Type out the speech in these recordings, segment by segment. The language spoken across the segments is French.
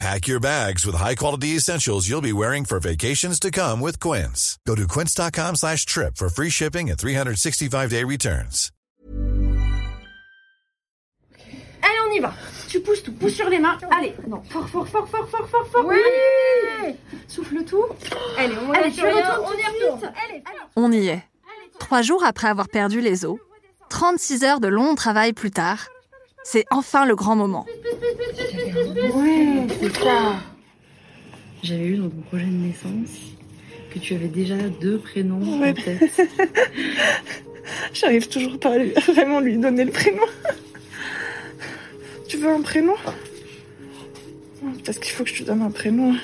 Pack your bags with high-quality essentials you'll be wearing for vacations to come with Quince. Go to quince.com slash trip for free shipping and 365-day returns. Allez, on y va. Tu pousses tout, pousse sur les mains. Allez, non, fort, fort, fort, fort, fort, fort, fort. Oui. Allez. Souffle tout. Allez, on, Allez, tu retournes on y retourne. allez. On y est. Trois jours après avoir perdu les os, 36 heures de long travail plus tard, c'est enfin le grand moment. Ouais, c'est ça. J'avais eu dans ton projet de naissance que tu avais déjà deux prénoms Ouais. en tête. J'arrive toujours pas à lui, vraiment lui donner le prénom. Tu veux un prénom? Parce qu'il faut que je te donne un prénom.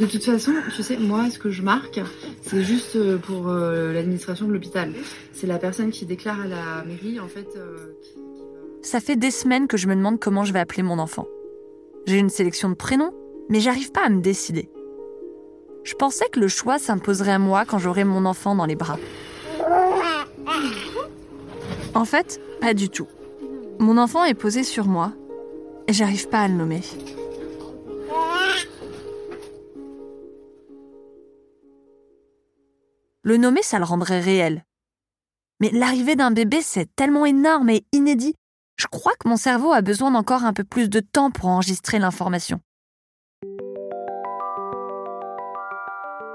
De toute façon, tu sais, moi, ce que je marque, c'est juste euh, pour euh, l'administration de l'hôpital. C'est la personne qui déclare à la mairie, en fait. euh, qui- Ça fait des semaines que je me demande comment je vais appeler mon enfant. J'ai une sélection de prénoms, mais j'arrive pas à me décider. Je pensais que le choix s'imposerait à moi quand j'aurai mon enfant dans les bras. En fait, pas du tout. Mon enfant est posé sur moi et j'arrive pas à le nommer. Le nommer, ça le rendrait réel. Mais l'arrivée d'un bébé, c'est tellement énorme et inédit. Je crois que mon cerveau a besoin d'encore un peu plus de temps pour enregistrer l'information.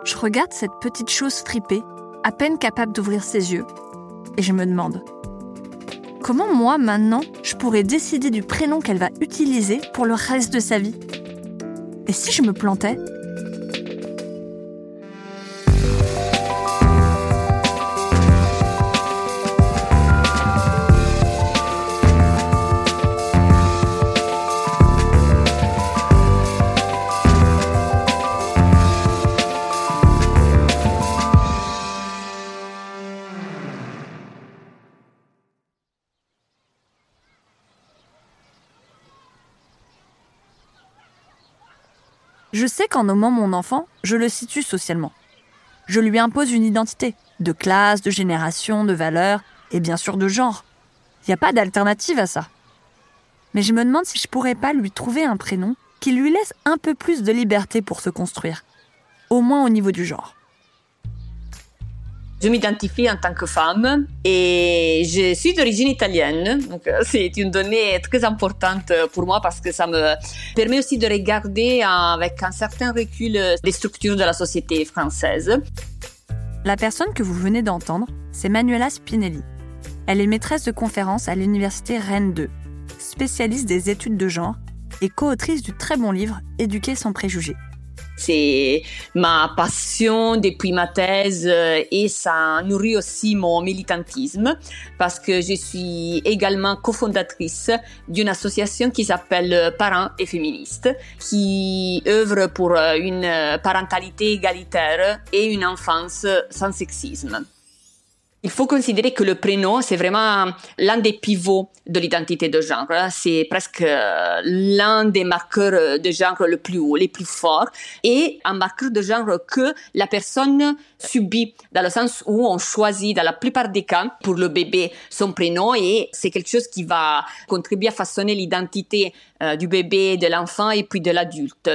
Je regarde cette petite chose fripée, à peine capable d'ouvrir ses yeux, et je me demande comment moi, maintenant, je pourrais décider du prénom qu'elle va utiliser pour le reste de sa vie? Et si je me plantais? Je sais qu'en nommant mon enfant, je le situe socialement. Je lui impose une identité, de classe, de génération, de valeur, et bien sûr de genre. Il n'y a pas d'alternative à ça. Mais je me demande si je pourrais pas lui trouver un prénom qui lui laisse un peu plus de liberté pour se construire. Au moins au niveau du genre. Je m'identifie en tant que femme et je suis d'origine italienne. Donc, euh, c'est une donnée très importante pour moi parce que ça me permet aussi de regarder avec un certain recul les structures de la société française. La personne que vous venez d'entendre, c'est Manuela Spinelli. Elle est maîtresse de conférences à l'université Rennes 2, spécialiste des études de genre et co-autrice du très bon livre Éduquer sans préjugés. C'est ma passion depuis ma thèse euh, et ça nourrit aussi mon militantisme parce que je suis également cofondatrice d'une association qui s'appelle Parents et Féministes qui œuvre pour euh, une parentalité égalitaire et une enfance sans sexisme. Il faut considérer que le prénom, c'est vraiment l'un des pivots de l'identité de genre. C'est presque euh, l'un des marqueurs de genre le plus haut, les plus forts, et un marqueur de genre que la personne subit, dans le sens où on choisit, dans la plupart des cas, pour le bébé, son prénom, et c'est quelque chose qui va contribuer à façonner l'identité euh, du bébé, de l'enfant et puis de l'adulte.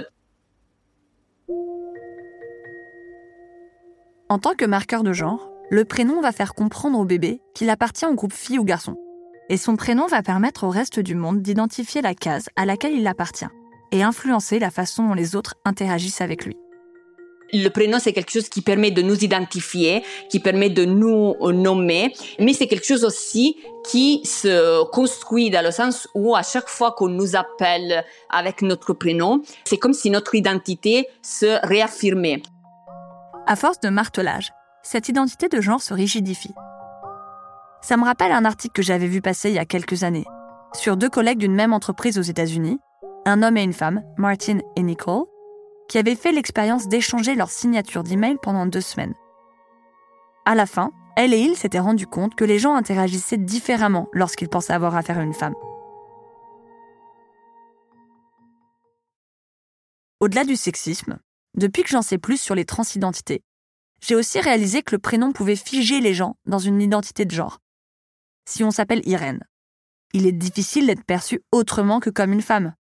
En tant que marqueur de genre, le prénom va faire comprendre au bébé qu'il appartient au groupe fille ou garçon. Et son prénom va permettre au reste du monde d'identifier la case à laquelle il appartient et influencer la façon dont les autres interagissent avec lui. Le prénom, c'est quelque chose qui permet de nous identifier, qui permet de nous nommer, mais c'est quelque chose aussi qui se construit dans le sens où à chaque fois qu'on nous appelle avec notre prénom, c'est comme si notre identité se réaffirmait. À force de martelage, cette identité de genre se rigidifie. Ça me rappelle un article que j'avais vu passer il y a quelques années sur deux collègues d'une même entreprise aux États-Unis, un homme et une femme, Martin et Nicole, qui avaient fait l'expérience d'échanger leur signature d'email pendant deux semaines. À la fin, elle et il s'étaient rendus compte que les gens interagissaient différemment lorsqu'ils pensaient avoir affaire à une femme. Au-delà du sexisme, depuis que j'en sais plus sur les transidentités, j'ai aussi réalisé que le prénom pouvait figer les gens dans une identité de genre. Si on s'appelle Irène, il est difficile d'être perçu autrement que comme une femme.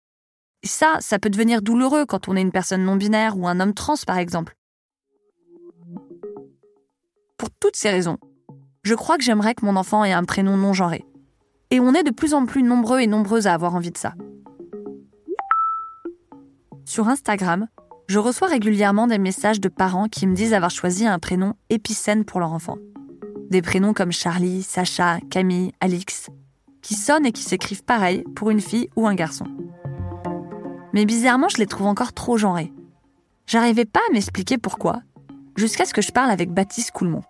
Et ça, ça peut devenir douloureux quand on est une personne non binaire ou un homme trans, par exemple. Pour toutes ces raisons, je crois que j'aimerais que mon enfant ait un prénom non genré. Et on est de plus en plus nombreux et nombreuses à avoir envie de ça. Sur Instagram, je reçois régulièrement des messages de parents qui me disent avoir choisi un prénom épicène pour leur enfant. Des prénoms comme Charlie, Sacha, Camille, Alix, qui sonnent et qui s'écrivent pareil pour une fille ou un garçon. Mais bizarrement, je les trouve encore trop genrés. J'arrivais pas à m'expliquer pourquoi, jusqu'à ce que je parle avec Baptiste Coulmont.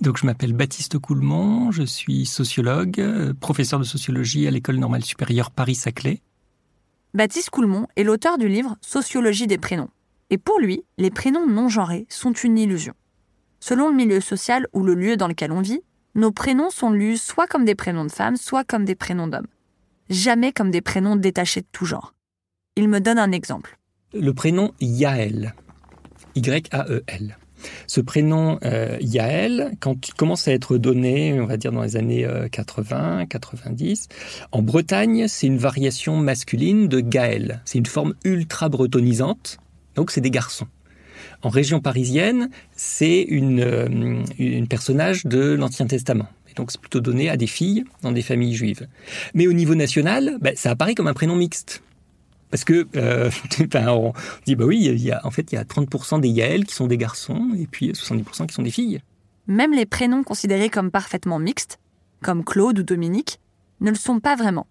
Donc je m'appelle Baptiste Coulmont, je suis sociologue, euh, professeur de sociologie à l'école normale supérieure Paris-Saclay. Baptiste Coulmont est l'auteur du livre Sociologie des prénoms. Et pour lui, les prénoms non genrés sont une illusion. Selon le milieu social ou le lieu dans lequel on vit, nos prénoms sont lus soit comme des prénoms de femmes, soit comme des prénoms d'hommes. Jamais comme des prénoms détachés de tout genre. Il me donne un exemple. Le prénom Yael. Y-A-E-L. Ce prénom euh, Yael, quand il commence à être donné, on va dire dans les années 80, euh, 90, en Bretagne, c'est une variation masculine de Gaël. C'est une forme ultra bretonisante, donc c'est des garçons. En région parisienne, c'est une, euh, une personnage de l'Ancien Testament. Et donc c'est plutôt donné à des filles dans des familles juives. Mais au niveau national, ben, ça apparaît comme un prénom mixte. Parce que euh, on dit bah oui, il y a, en fait il y a 30% des Yael qui sont des garçons et puis 70% qui sont des filles. Même les prénoms considérés comme parfaitement mixtes, comme Claude ou Dominique, ne le sont pas vraiment.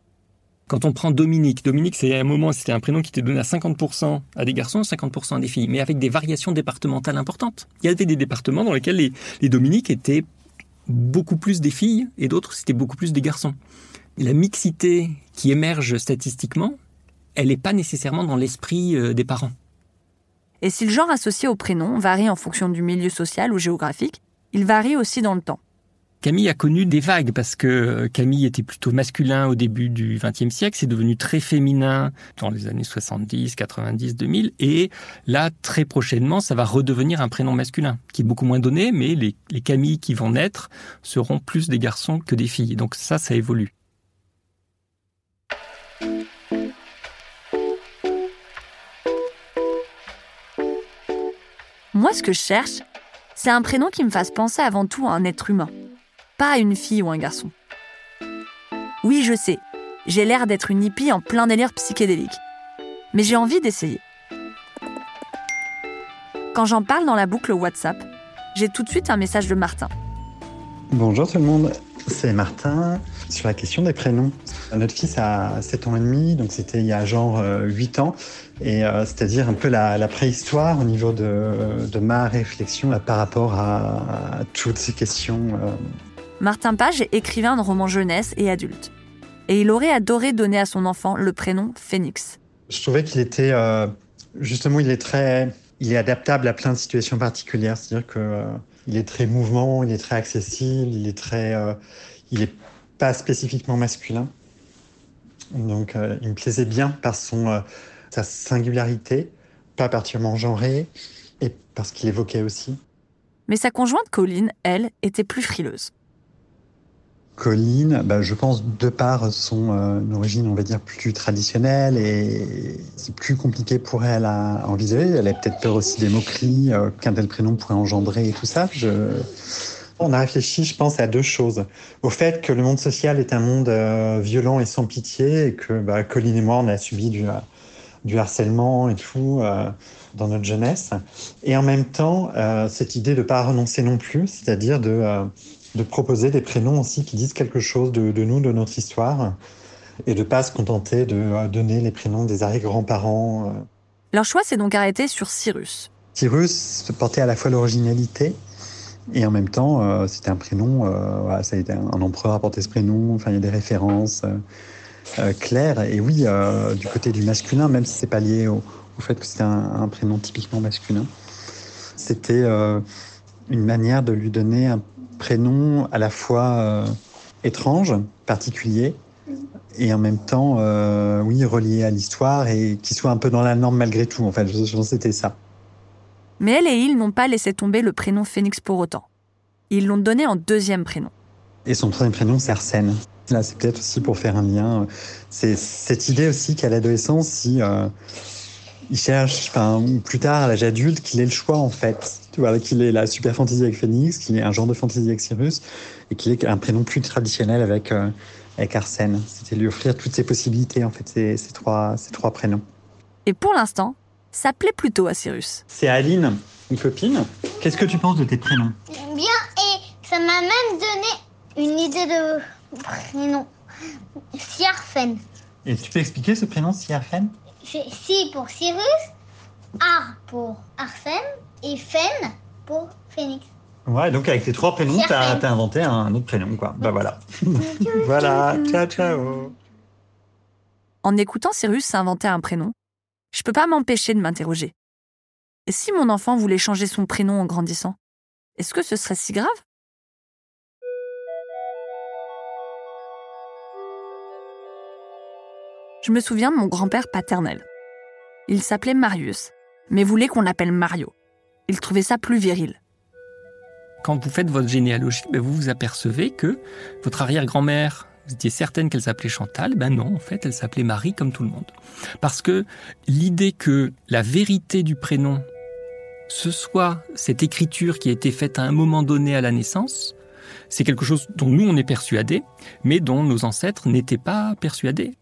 Quand on prend Dominique, Dominique c'est un moment c'était un prénom qui était donné à 50% à des garçons, 50% à des filles, mais avec des variations départementales importantes. Il y avait des départements dans lesquels les, les Dominiques étaient beaucoup plus des filles et d'autres c'était beaucoup plus des garçons. La mixité qui émerge statistiquement, elle n'est pas nécessairement dans l'esprit euh, des parents. Et si le genre associé au prénom varie en fonction du milieu social ou géographique, il varie aussi dans le temps. Camille a connu des vagues parce que euh, Camille était plutôt masculin au début du XXe siècle, c'est devenu très féminin dans les années 70, 90, 2000, et là, très prochainement, ça va redevenir un prénom masculin, qui est beaucoup moins donné, mais les, les Camilles qui vont naître seront plus des garçons que des filles. Donc ça, ça évolue. Moi, ce que je cherche, c'est un prénom qui me fasse penser avant tout à un être humain, pas à une fille ou un garçon. Oui, je sais, j'ai l'air d'être une hippie en plein délire psychédélique, mais j'ai envie d'essayer. Quand j'en parle dans la boucle WhatsApp, j'ai tout de suite un message de Martin. Bonjour tout le monde, c'est Martin sur la question des prénoms. Notre fils a 7 ans et demi, donc c'était il y a genre 8 euh, ans, et euh, c'est-à-dire un peu la, préhistoire au niveau de, ma réflexion par rapport à, toutes ces questions. Euh. Martin Page est écrivain de romans jeunesse et adulte. Et il aurait adoré donner à son enfant le prénom Phoenix. Je trouvais qu'il était, justement, il est très, il est adaptable à plein de situations particulières. C'est-à-dire que il est très mouvement, il est très accessible, il est très, il est pas spécifiquement masculin. Donc, euh, il me plaisait bien par son, euh, sa singularité, pas particulièrement genré, et parce qu'il évoquait aussi. Mais sa conjointe Colline, elle, était plus frileuse. Colline, bah, je pense, de par son euh, origine, on va dire, plus traditionnelle, et c'est plus compliqué pour elle à envisager. Elle a peut-être peur aussi des moqueries qu'un tel prénom pourrait engendrer et tout ça. Je on a réfléchi, je pense, à deux choses. Au fait que le monde social est un monde euh, violent et sans pitié, et que bah, Colline et moi, on a subi du, du harcèlement et tout euh, dans notre jeunesse. Et en même temps, euh, cette idée de ne pas renoncer non plus, c'est-à-dire de, de proposer des prénoms aussi qui disent quelque chose de, de nous, de notre histoire, et de ne pas se contenter de donner les prénoms des arrière-grands-parents. Leur choix s'est donc arrêté sur Cyrus. Cyrus portait à la fois l'originalité, et en même temps, euh, c'était un prénom, euh, ça a été un, empereur à porter ce prénom, enfin, il y a des références euh, claires. Et oui, du côté du masculin, même si c'est pas lié au, fait que c'était un, prénom typiquement masculin, c'était une manière de lui donner prénom à la fois étrange, particulier, et en même temps, oui, relié à l'histoire et qui soit un peu dans la norme malgré tout. En fait, c'était ça. Mais elle et il n'ont pas laissé tomber le prénom Phénix pour autant. Ils l'ont donné en deuxième prénom. Et son troisième prénom, c'est Arsène. Là, c'est peut-être aussi pour faire un lien. C'est cette idée aussi qu'à l'adolescence, si euh, il cherche, enfin, plus tard, à l'âge adulte, qu'il ait le choix, en fait. Tu vois, qu'il ait la super fantaisie avec Phoenix, qu'il ait un genre de fantaisie avec Cyrus, et qu'il ait un prénom plus traditionnel avec, euh, avec Arsène. C'était lui offrir toutes ces possibilités, en fait, ces, ces trois, ces trois prénoms. Et pour l'instant, ça plaît plutôt à Cyrus. C'est Aline, une copine. Qu'est-ce que tu penses de tes prénoms? Bien, et ça m'a même donné une idée de prénom. Siarfen. Et tu peux expliquer ce prénom, Siarfen C'est Si pour Cyrus, Ar pour Arsène et Fen pour Phoenix. Ouais, donc avec tes trois prénoms, t'as as inventé un autre prénom, quoi. Bah voilà. voilà, ciao, ciao. En écoutant Cyrus s'inventer un prénom, je peux pas m'empêcher de m'interroger. Et si mon enfant voulait changer son prénom en grandissant Est-ce que ce serait si grave? Je me souviens de mon grand-père paternel. Il s'appelait Marius, mais voulait qu'on l'appelle Mario. Il trouvait ça plus viril. Quand vous faites votre généalogie, ben, vous vous apercevez que votre arrière-grand-mère, vous étiez certaine qu'elle s'appelait Chantal, ben non, en fait, elle s'appelait Marie comme tout le monde. Parce que l'idée que la vérité du prénom, ce soit cette écriture qui a été faite à un moment donné à la naissance, c'est quelque chose dont nous on est persuadés, mais dont nos ancêtres n'étaient pas persuadés.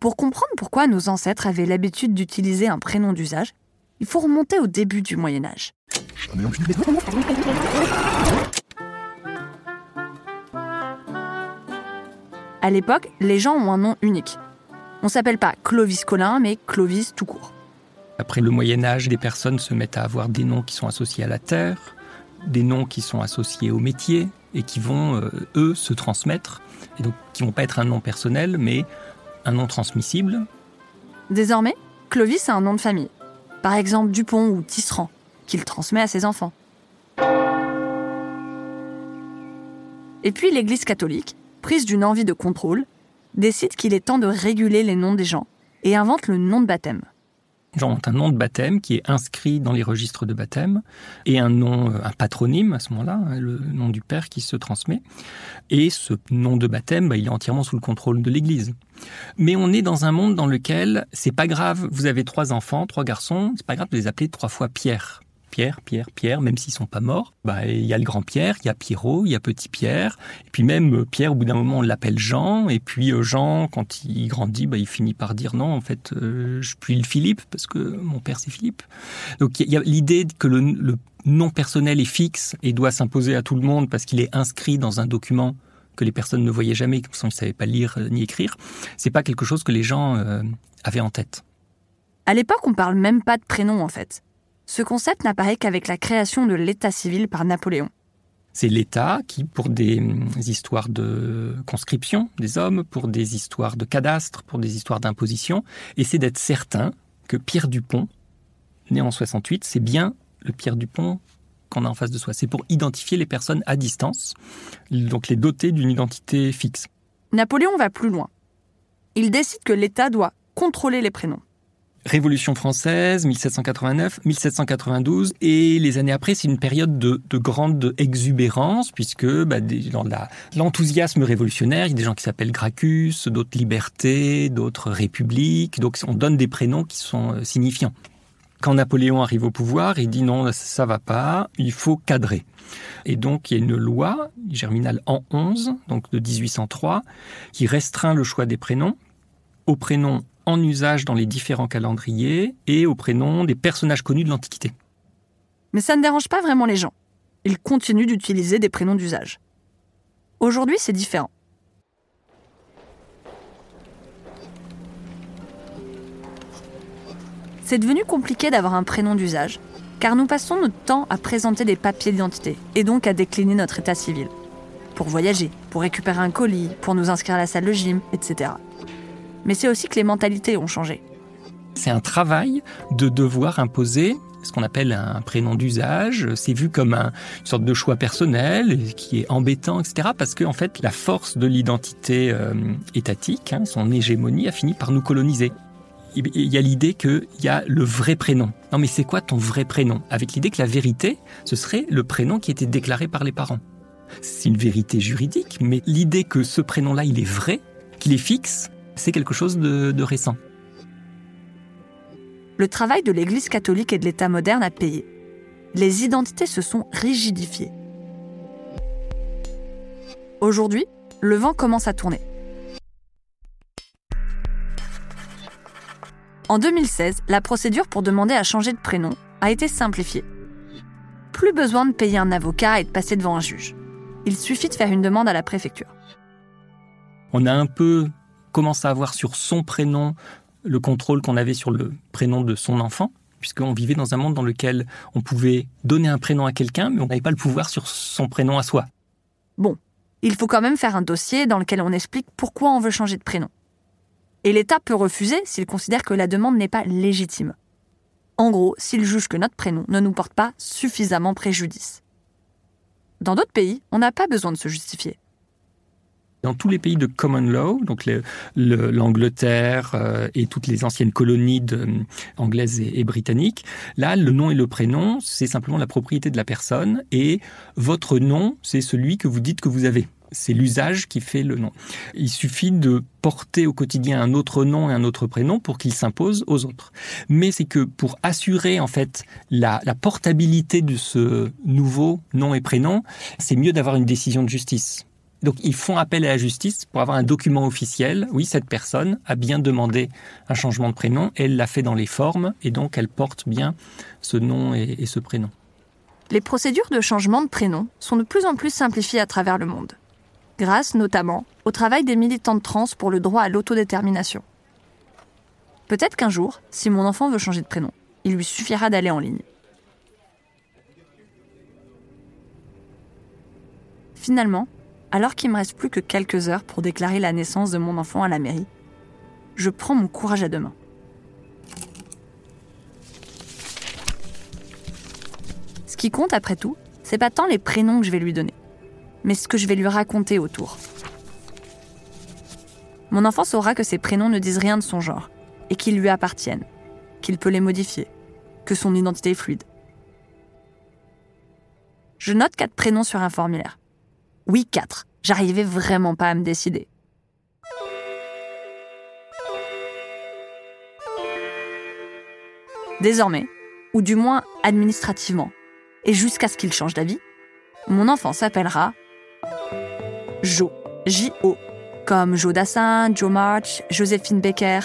Pour comprendre pourquoi nos ancêtres avaient l'habitude d'utiliser un prénom d'usage, il faut remonter au début du Moyen Âge. À l'époque, les gens ont un nom unique. On s'appelle pas Clovis Colin, mais Clovis tout court. Après le Moyen Âge, les personnes se mettent à avoir des noms qui sont associés à la terre, des noms qui sont associés au métier et qui vont, euh, eux, se transmettre. Et donc, qui vont pas être un nom personnel, mais un nom transmissible. Désormais, Clovis a un nom de famille. Par exemple Dupont ou Tisserand, qu'il transmet à ses enfants. Et puis l'Église catholique, prise d'une envie de contrôle, décide qu'il est temps de réguler les noms des gens et invente le nom de baptême. Genre un nom de baptême qui est inscrit dans les registres de baptême et un nom, euh, un patronyme à ce moment-là, hein, le nom du père qui se transmet. Et ce nom de baptême, bah, il est entièrement sous le contrôle de l'Église. Mais on est dans un monde dans lequel c'est pas grave. Vous avez trois enfants, trois garçons, c'est pas grave de les appeler trois fois Pierre. Pierre, Pierre, Pierre, même s'ils sont pas morts. Bah, il y a le grand Pierre, il y a Pierrot, il y a petit Pierre. Et puis même euh, Pierre, au bout d'un moment, on l'appelle Jean. Et puis euh, Jean, quand il grandit, bah, il finit par dire non, en fait, euh, je suis le Philippe parce que mon père c'est Philippe. Donc il y a l'idée que le, nom personnel est fixe et doit s'imposer à tout le monde parce qu'il est inscrit dans un document que les personnes ne voyaient jamais, parce qu'ils ne savaient pas lire ni écrire. C'est pas quelque chose que les gens avaient en tête. À l'époque, on parle même pas de prénom en fait. Ce concept n'apparaît qu'avec la création de l'état civil par Napoléon. C'est l'État qui, pour des hum, histoires de conscription des hommes, pour des histoires de cadastre, pour des histoires d'imposition, essaie d'être certain que Pierre Dupont, né en 68, c'est bien le Pierre Dupont qu'on a en face de soi. C'est pour identifier les personnes à distance, donc les doter d'une identité fixe. Napoléon va plus loin. Il décide que l'État doit contrôler les prénoms. Révolution française, 1789, 1792, et les années après, c'est une période de, de grande exubérance, puisque bah, dans l'enthousiasme révolutionnaire, il y a des gens qui s'appellent Gracchus, d'autres Liberté, d'autres République, donc on donne des prénoms qui sont euh, signifiants. Quand Napoléon arrive au pouvoir, il dit non, ça va pas, il faut cadrer. Et donc, il y a une loi, germinale en 11, donc de 1803, qui restreint le choix des prénoms aux prénoms en usage dans les différents calendriers et aux prénoms des personnages connus de l'Antiquité. Mais ça ne dérange pas vraiment les gens. Ils continuent d'utiliser des prénoms d'usage. Aujourd'hui, c'est différent. C'est devenu compliqué d'avoir un prénom d'usage, car nous passons notre temps à présenter des papiers d'identité, et donc à décliner notre état civil. Pour voyager, pour récupérer un colis, pour nous inscrire à la salle de gym, etc. Mais c'est aussi que les mentalités ont changé. C'est un travail de devoir imposer ce qu'on appelle un prénom d'usage. C'est vu comme un, une sorte de choix personnel qui est embêtant, etc. Parce que en fait, la force de l'identité euh, étatique, hein, son hégémonie, a fini par nous coloniser. Il y a l'idée qu'il y a le vrai prénom. Non, mais c'est quoi ton vrai prénom? Avec l'idée que la vérité, ce serait le prénom qui était déclaré par les parents. C'est une vérité juridique, mais l'idée que ce prénom-là, il est vrai, qu'il est fixe, c'est quelque chose de, de récent. Le travail de l'Église catholique et de l'État moderne a payé. Les identités se sont rigidifiées. Aujourd'hui, le vent commence à tourner. En 2016, la procédure pour demander à changer de prénom a été simplifiée. Plus besoin de payer un avocat et de passer devant un juge. Il suffit de faire une demande à la préfecture. On a un peu commencé à avoir sur son prénom le contrôle qu'on avait sur le prénom de son enfant, puisqu'on vivait dans un monde dans lequel on pouvait donner un prénom à quelqu'un, mais on n'avait pas le pouvoir sur son prénom à soi. Bon, il faut quand même faire un dossier dans lequel on explique pourquoi on veut changer de prénom. Et l'État peut refuser s'il considère que la demande n'est pas légitime. En gros, s'il juge que notre prénom ne nous porte pas suffisamment préjudice. Dans d'autres pays, on n'a pas besoin de se justifier. Dans tous les pays de common law, donc l'Angleterre euh, et toutes les anciennes colonies euh, anglaises et, britanniques, là, le nom et le prénom, c'est simplement la propriété de la personne et votre nom, c'est celui que vous dites que vous avez. C'est l'usage qui fait le nom. Il suffit de porter au quotidien un autre nom et un autre prénom pour qu'il s'impose aux autres. Mais c'est que pour assurer en fait la portabilité de ce nouveau nom et prénom, c'est mieux d'avoir une décision de justice. Donc ils font appel à la justice pour avoir un document officiel. Oui, cette personne a bien demandé un changement de prénom, elle l'a fait dans les formes et donc elle porte bien ce nom et, ce prénom. Les procédures de changement de prénom sont de plus en plus simplifiées à travers le monde, grâce notamment au travail des militantes trans pour le droit à l'autodétermination. Peut-être qu'un jour, si mon enfant veut changer de prénom, il lui suffira d'aller en ligne. Finalement, alors qu'il me reste plus que quelques heures pour déclarer la naissance de mon enfant à la mairie, je prends mon courage à deux mains. Ce qui compte après tout, c'est pas tant les prénoms que je vais lui donner, mais ce que je vais lui raconter autour. Mon enfant saura que ces prénoms ne disent rien de son genre et qu'ils lui appartiennent, qu'il peut les modifier, que son identité est fluide. Je note quatre prénoms sur un formulaire. Oui, quatre. J'arrivais vraiment pas à me décider. Désormais, ou du moins administrativement, et jusqu'à ce qu'il change d'avis, mon enfant s'appellera Jo, J-O, comme Joe Dassin, Joe March, Joséphine Becker.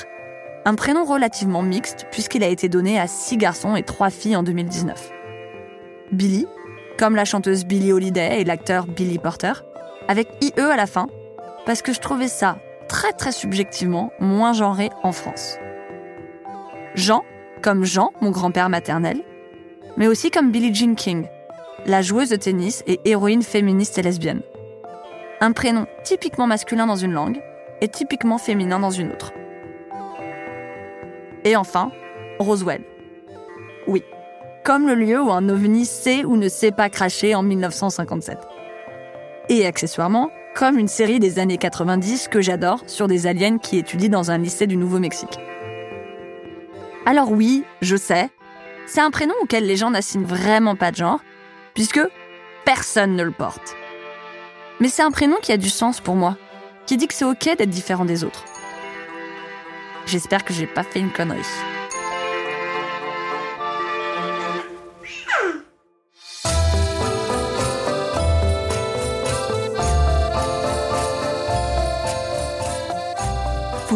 Un prénom relativement mixte puisqu'il a été donné à six garçons et trois filles en 2019. Billy, comme la chanteuse Billie Holiday et l'acteur Billy Porter, avec IE à la fin, parce que je trouvais ça très très subjectivement moins genré en France. Jean, comme Jean, mon grand-père maternel, mais aussi comme Billie Jean King, la joueuse de tennis et héroïne féministe et lesbienne. Un prénom typiquement masculin dans une langue et typiquement féminin dans une autre. Et enfin, Roswell. Oui, comme le lieu où un ovni sait ou ne sait pas cracher en 1957. Et accessoirement, comme une série des années 90 que j'adore sur des aliens qui étudient dans un lycée du Nouveau-Mexique. Alors oui, je sais, c'est un prénom auquel les gens n'assignent vraiment pas de genre, puisque personne ne le porte. Mais c'est un prénom qui a du sens pour moi, qui dit que c'est ok d'être différent des autres. J'espère que j'ai pas fait une connerie.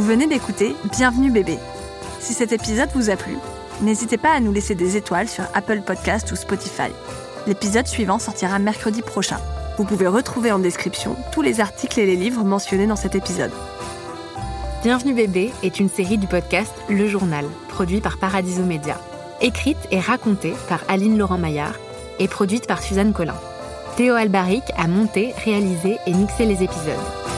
Venez d'écouter Bienvenue bébé. Si cet épisode vous a plu, n'hésitez pas à nous laisser des étoiles sur Apple Podcast ou Spotify. L'épisode suivant sortira mercredi prochain. Vous pouvez retrouver en description tous les articles et les livres mentionnés dans cet épisode. Bienvenue bébé est une série du podcast Le Journal, produit par Paradiso Média. Écrite et racontée par Aline Laurent-Maillard et produite par Suzanne Collin. Théo Albaric a monté, réalisé et mixé les épisodes.